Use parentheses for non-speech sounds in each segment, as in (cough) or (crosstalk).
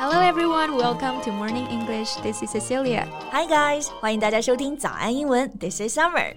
Hello everyone, welcome to Morning English. This is Cecilia. Hi guys，欢迎大家收听早安英文。This is Summer.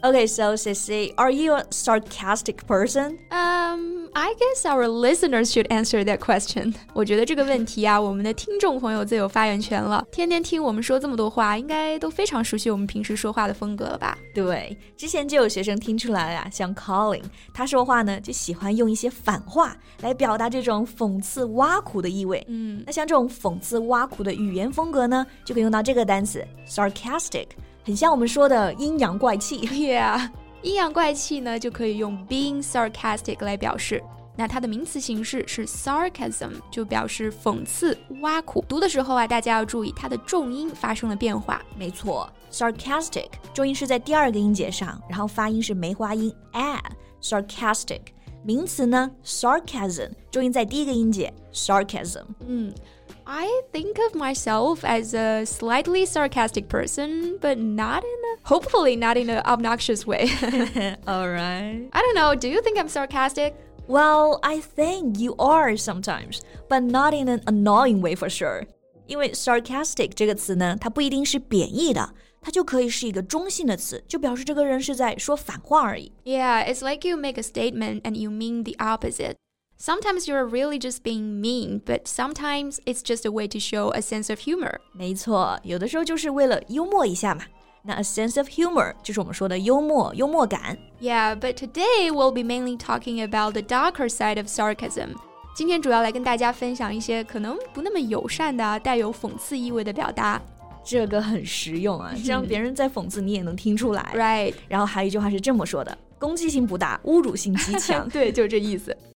Okay, so Sissy, are you a sarcastic person? Um, I guess our listeners should answer that question. 我觉得这个问题啊，我们的听众朋友最有发言权了。天天听我们说这么多话，应该都非常熟悉我们平时说话的风格了吧？对，之前就有学生听出来了呀，像 Colin，他说话呢就喜欢用一些反话来表达这种讽刺挖苦的意味。嗯，那像这种讽刺挖苦的语言风格呢，就可以用到这个单词 sarcastic。很像我们说的阴阳怪气。Yeah，阴阳怪气呢就可以用 being sarcastic 来表示。那它的名词形式是 sarcasm，就表示讽刺、挖苦。读的时候啊，大家要注意它的重音发生了变化。没错，sarcastic 重音是在第二个音节上，然后发音是梅花音 a。sarcastic 名词呢，sarcasm 重音在第一个音节，sarcasm。嗯。I think of myself as a slightly sarcastic person, but not in a, hopefully not in an obnoxious way. (laughs) All right. I don't know. Do you think I'm sarcastic? Well, I think you are sometimes, but not in an annoying way for sure. 因为 sarcastic 这个词呢，它不一定是贬义的，它就可以是一个中性的词，就表示这个人是在说反话而已。Yeah, it's like you make a statement and you mean the opposite. Sometimes you're really just being mean, but sometimes it's just a way to show a sense of humor. 没错，有的时候就是为了幽默一下嘛。那 a sense of humor 就是我们说的幽默、幽默感。Yeah, but today we'll be mainly talking about the darker side of sarcasm. 今天主要来跟大家分享一些可能不那么友善的、带有讽刺意味的表达。这个很实用啊，这样别人在讽刺你也能听出来。Right。(laughs) 然后还有一句话是这么说的：攻击性不大，侮辱性极强。对，就这意思。 (laughs)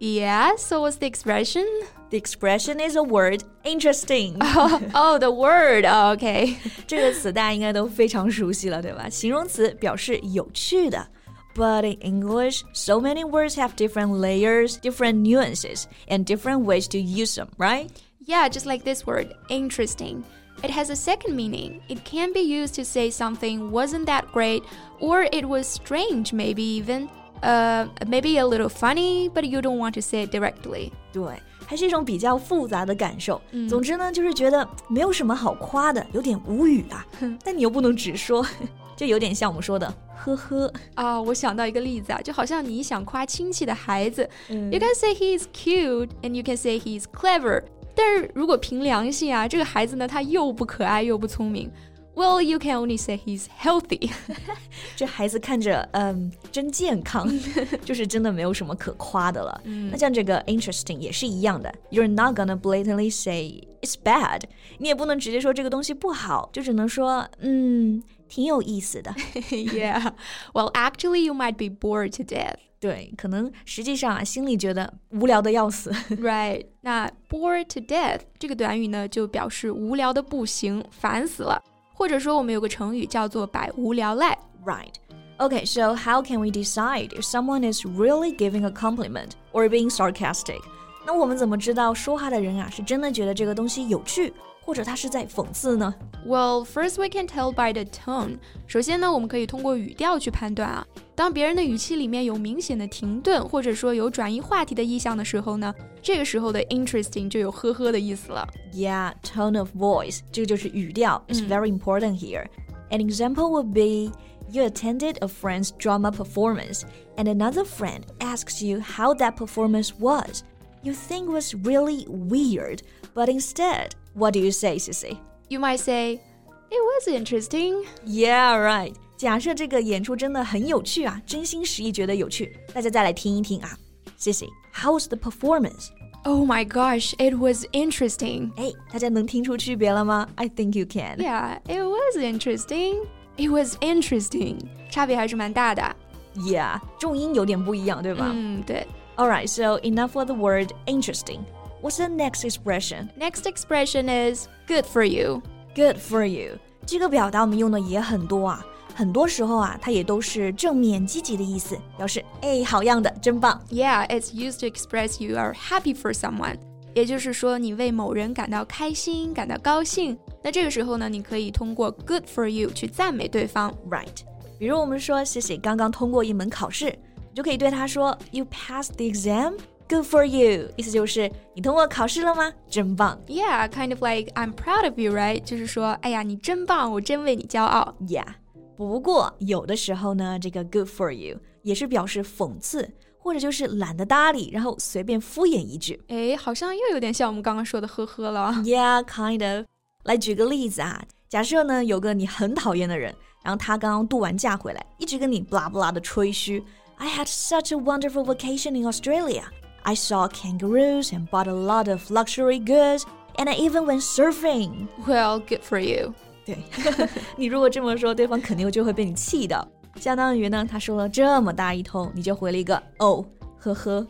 Yeah, so what's the expression? The expression is a word interesting. Oh, (laughs) oh the word. Oh, okay. (laughs) 这个词大家应该都非常熟悉了，对吧？形容词表示有趣的。But in English, so many words have different layers, different nuances, and different ways to use them, right? Yeah, just like this word, interesting. It has a second meaning. It can be used to say something wasn't that great, or it was strange, maybe even uh, maybe a little funny, but you don't want to say it directly. 对，还是一种比较复杂的感受。嗯、总之呢，就是觉得没有什么好夸的，有点无语啊。但你又不能直说，就有点像我们说的“呵呵”啊。我(laughs) 想到一个例子啊，就好像你想夸亲戚的孩子、嗯、，you can say he is cute and you can say he is clever。但是如果凭良心啊，这个孩子呢，他又不可爱又不聪明。 well, you can only say he's healthy (laughs) 这孩子看着嗯真健康，就是真的没有什么可夸的了。那像这个 (laughs) interesting 也是一样的，You're not gonna blatantly say it's bad，你也不能直接说这个东西不好，就只能说嗯挺有意思的。yeah, (laughs) well, actually, you might be bored to death. 对，可能实际上啊，心里觉得无聊的要死。right，那 bored to death 这个短语呢，就表示无聊的不行，烦死了。 或者说我们有个成语叫做百无聊赖。Right. Okay, so how can we decide if someone is really giving a compliment or being sarcastic? 那我们怎么知道说话的人啊是真的觉得这个东西有趣，或者他是在讽刺呢？Well, first we can tell by the tone. 首先呢，我们可以通过语调去判断啊。当别人的语气里面有明显的停顿，或者说有转移话题的意向的时候呢，这个时候的 interesting 就有呵呵的意思了。Yeah, tone of voice，这个就是语调，is very important here. An example would be. You attended a friend's drama performance, and another friend asks you how that performance was. You think was really weird, but instead what do you say, Sissy? You might say, It was interesting. Yeah, right. 假设这个演出真的很有趣啊，真心实意觉得有趣，大家再来听一听啊。Sissy, how was the performance? Oh my gosh, it was interesting. 哎，大家能听出区别了吗？I think you can. Yeah, it was interesting. It was interesting. 差别还是蛮大的。Yeah，重音有点不一样，对吧？嗯，对。 Alright, so enough for the word interesting. What's the next expression? Next expression is good for you. Good for you. 这个表达我们用的也很多啊，很多时候啊，它也都是正面积极的意思，表示哎，好样的，真棒。Yeah, it's used to express you are happy for someone. 也就是说，你为某人感到开心、感到高兴。那这个时候呢，你可以通过 "good for you" 去赞美对方，right？比如我们说谢谢刚刚通过一门考试， 你就可以对他说 "You passed the exam." Good for you，意思就是你通过考试了吗？真棒。Yeah, kind of like I'm proud of you, right？就是说，哎呀，你真棒，我真为你骄傲。Yeah，不过有的时候呢，这个 "good for you" 也是表示讽刺。或者就是懒得搭理，然后随便敷衍一句。哎，好像又有点像我们刚刚说的呵呵了。(laughs) Yeah, kind of。来举个例子啊，假设呢有个你很讨厌的人，然后他刚刚度完假回来，一直跟你 blah blah 的吹嘘。I had such a wonderful vacation in Australia. I saw kangaroos and bought a lot of luxury goods, and I even went surfing. Well, good for you. (laughs) 对你如果这么说，对方肯定就会被你气到。相当于呢，他说了这么大一通，你就回了一个哦，呵呵。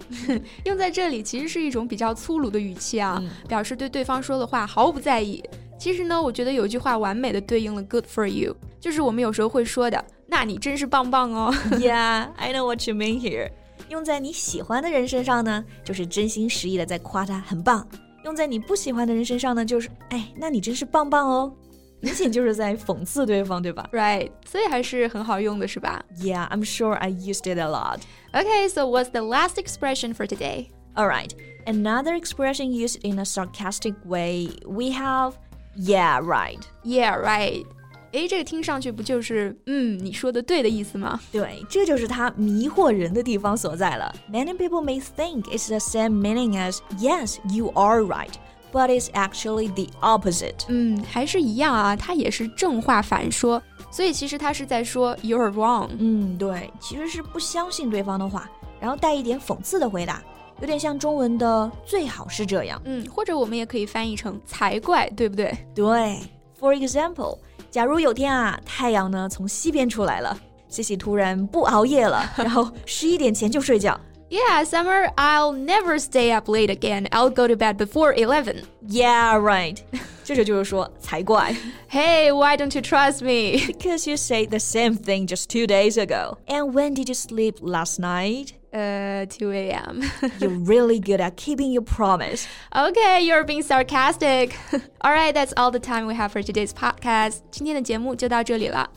用在这里其实是一种比较粗鲁的语气啊，表示对对方说的话毫不在意。其实呢，我觉得有句话完美的对应了 "good (laughs) (laughs) for you"，就是我们有时候会说的， 那你真是棒棒哦。Yeah, (laughs) (laughs) I know what you mean here。用在你喜欢的人身上呢，就是真心实意的在夸他很棒；用在你不喜欢的人身上呢，就是哎，那你真是棒棒哦。明显就是在讽刺对方，对吧？Right，所以还是很好用的，是吧？Yeah, (laughs) I'm sure I used it a lot. Okay, so what's the last expression for today? All right, another expression used in a sarcastic way. We have yeah, right. Yeah, right. 诶，这个听上去不就是嗯你说的对的意思吗？对，这就是它迷惑人的地方所在了。Many people may think it's the same meaning as yes, you are right but it's actually the opposite. 嗯，还是一样啊，它也是正话反说，所以其实它是在说 you're wrong。嗯，对，其实是不相信对方的话，然后带一点讽刺的回答，有点像中文的最好是这样。嗯，或者我们也可以翻译成才怪，对不对？对。For example，假如有天啊，太阳呢从西边出来了，西西突然不熬夜了，然后十一点前就睡觉。Yeah, (laughs) Summer, I'll never stay up late again. I'll go to bed before 11. Yeah, right. 这就就是说才怪. Hey, why don't you trust me? Because you said the same thing just two days ago. And when did you sleep last night? Uh, 2 a.m. (laughs) you're really good at keeping your promise. Okay, you're being sarcastic. (laughs) all right, that's all the time we have for today's podcast. 今天的节目就到这里了。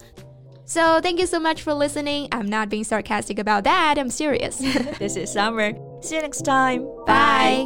so thank you so much for listening. I'm not being sarcastic about that. I'm serious. (laughs) this is Summer. See you next time. Bye.